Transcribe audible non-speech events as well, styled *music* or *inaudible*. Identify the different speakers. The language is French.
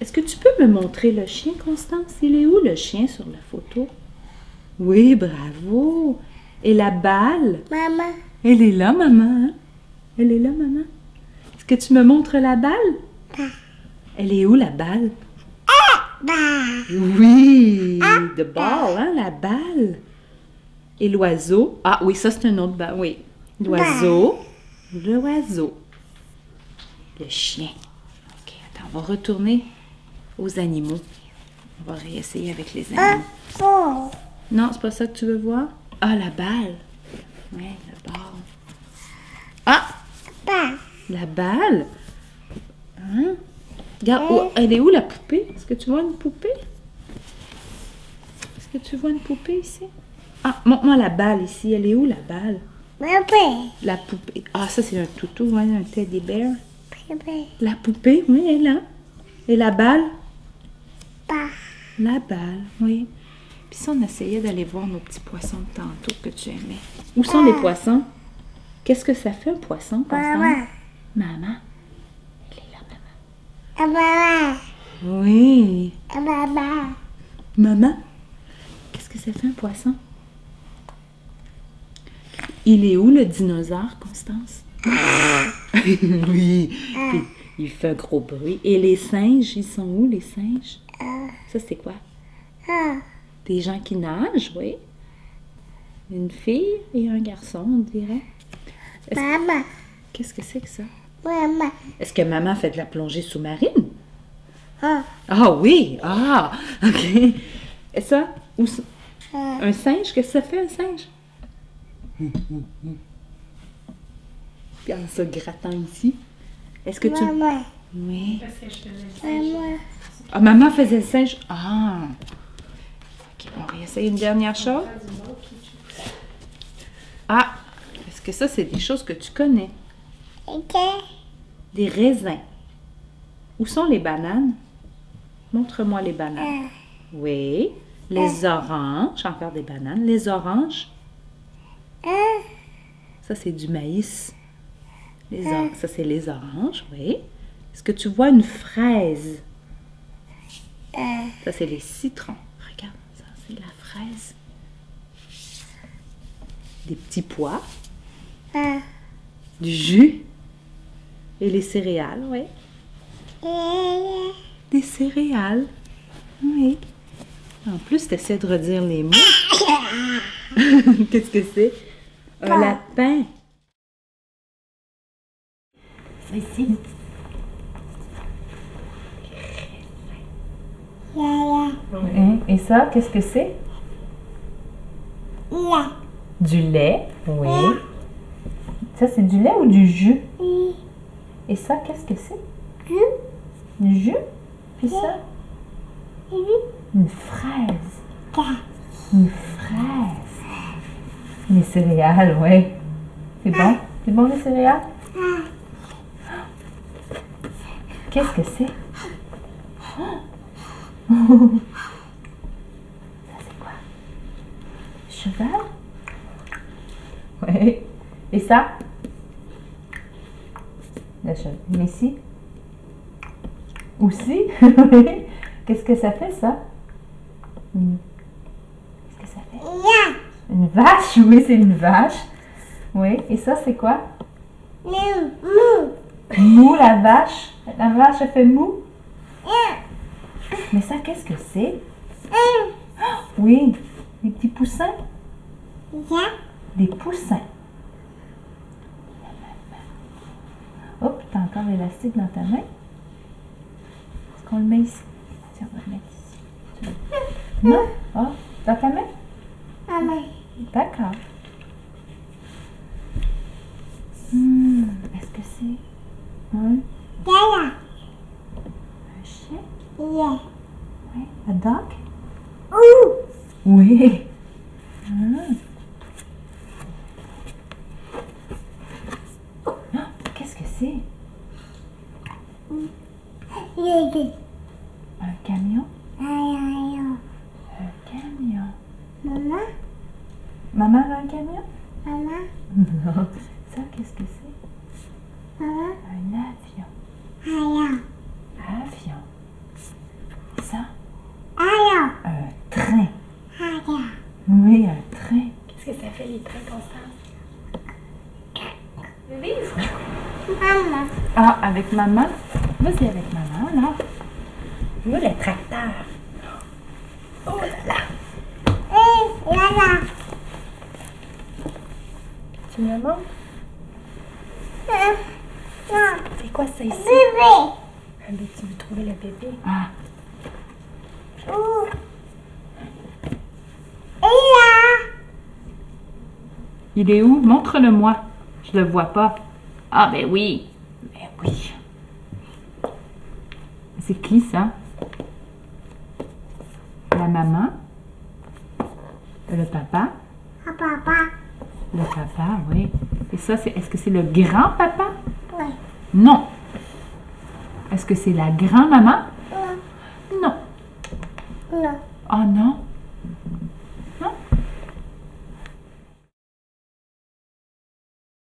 Speaker 1: Est-ce que tu peux me montrer le chien, Constance? Il est où le chien sur la photo? Oui, bravo. Et la balle?
Speaker 2: Maman.
Speaker 1: Elle est là, maman. hein? Elle est là, maman. Est-ce que tu me montres la balle?
Speaker 2: Bah.
Speaker 1: Elle est où, la balle?
Speaker 2: Bah.
Speaker 1: Oui, de ball, hein, la balle. Et l'oiseau? Ah oui, ça c'est un autre balle, oui. L'oiseau? L'oiseau. Le chien. Ok, attends, on va retourner aux animaux. On va réessayer avec les animaux.
Speaker 2: Oh.
Speaker 1: Non, c'est pas ça que tu veux voir? Ah, la balle. Oui, la balle. Ah,
Speaker 2: Bah.
Speaker 1: la balle? Hein? Regarde, oh, elle est où la poupée? Est-ce que tu vois une poupée? Est-ce que tu vois une poupée ici? Ah, montre-moi la balle ici. Elle est où la balle?
Speaker 2: Bébé.
Speaker 1: La poupée. Ah, ça c'est un toutou, ouais, un teddy bear. La poupée, oui, elle est là. Et la balle? La balle, oui. Puis ça, on essayait d'aller voir nos petits poissons de tantôt que tu aimais. Où sont les poissons? Qu'est-ce que ça fait un poisson, Constance?
Speaker 2: Maman.
Speaker 1: Maman. Elle est là, maman.
Speaker 2: Ah, Maman.
Speaker 1: Oui.
Speaker 2: Ah, Maman.
Speaker 1: Maman, qu'est-ce que ça fait un poisson? Il est où le dinosaure, Constance? *laughs* oui. Puis, il fait un gros bruit. Et les singes, ils sont où les singes? Ça, c'est quoi?
Speaker 2: Ah.
Speaker 1: Des gens qui nagent, oui. Une fille et un garçon, on dirait.
Speaker 2: Maman.
Speaker 1: Qu'est-ce que c'est que ça?
Speaker 2: Maman.
Speaker 1: Est-ce que maman fait de la plongée sous-marine?
Speaker 2: Ah.
Speaker 1: Ah oui! Ah! *laughs* OK. Et ça? Où ça?
Speaker 2: Ah.
Speaker 1: Un singe? Qu'est-ce que ça fait, un singe? *laughs* Regarde ça grattant ici. Est-ce que tu... Oui.
Speaker 2: Maman.
Speaker 1: Ah, maman faisait le singe? Ah! OK, on réessaye une dernière chose. Ah! Est-ce que ça, c'est des choses que tu connais?
Speaker 2: Ok.
Speaker 1: Des raisins. Où sont les bananes? Montre-moi les bananes.
Speaker 2: Ah.
Speaker 1: Oui. Les oranges. Encore des bananes. Les oranges.
Speaker 2: Ah.
Speaker 1: Ça, c'est du maïs. Les or- Ça, c'est les oranges, oui. Est-ce que tu vois une fraise?
Speaker 2: Ah.
Speaker 1: Ça, c'est les citrons. Regarde, ça, c'est la fraise. Des petits pois,
Speaker 2: Ah.
Speaker 1: du jus et les céréales, oui.
Speaker 2: Eh.
Speaker 1: Des céréales, oui. En plus, tu essaies de redire les mots. *laughs* Qu'est-ce que c'est? Un lapin. Ça ici.
Speaker 2: Ya, ya.
Speaker 1: Hein? Et ça, qu'est-ce que c'est? Du lait, oui. Ça, c'est du lait ou du jus? Et ça, qu'est-ce que c'est?
Speaker 2: Du.
Speaker 1: Du jus? Puis ça? Une fraise. Une fraise. Les céréales, oui. C'est bon? C'est bon, les céréales? Qu'est-ce que c'est? Ça, c'est quoi? Cheval? Oui. Et ça? Le cheval. Mais ici? Aussi? *laughs* Oui. Qu'est-ce que ça fait, ça? Qu'est-ce que ça fait? Une vache? Oui, c'est une vache. Oui. Et ça, c'est quoi?
Speaker 2: Mou. Mou.
Speaker 1: La vache. La vache, elle fait mou? Mais ça, qu'est-ce que c'est?
Speaker 2: Hum.
Speaker 1: Oui, des petits poussins. Des poussins. Hop, t'as encore l'élastique dans ta main. Est-ce qu'on le met ici? Tiens, on va le mettre ici. Non? Ah, dans ta main?
Speaker 2: Maman.
Speaker 1: D'accord. Hmm, Est-ce que c'est un,
Speaker 2: Ya, ya.
Speaker 1: un chien?
Speaker 2: Ya.
Speaker 1: Oui. Un dog?
Speaker 2: Ouh.
Speaker 1: Oui. Ah. Ah, Un camion? Un camion.
Speaker 2: Maman.
Speaker 1: Maman a un camion?
Speaker 2: Maman.
Speaker 1: Non. Ça, qu'est-ce que c'est?
Speaker 2: Maman.
Speaker 1: Un avion.
Speaker 2: Ya, ya.
Speaker 1: Avion. avec maman. Vas-y avec maman, alors. Où le tracteur? Oh là là.
Speaker 2: Hé, là, là.
Speaker 1: Tu me montres?
Speaker 2: Euh, Non,
Speaker 1: C'est quoi ça ici?
Speaker 2: bébé.
Speaker 1: Ah, ben, tu veux trouver le bébé? Ah,
Speaker 2: Où? Et là.
Speaker 1: il est où? Montre-le-moi. Je le vois pas. Ah, ben oui. Ben oui. C'est qui ça? La maman? Le papa?
Speaker 2: Ah, papa.
Speaker 1: Le papa, oui. Et ça, c'est, est-ce que c'est le grand-papa?
Speaker 2: Oui.
Speaker 1: Non. Est-ce que c'est la grand-maman?
Speaker 2: Non,
Speaker 1: Non.
Speaker 2: non.
Speaker 1: Oh non?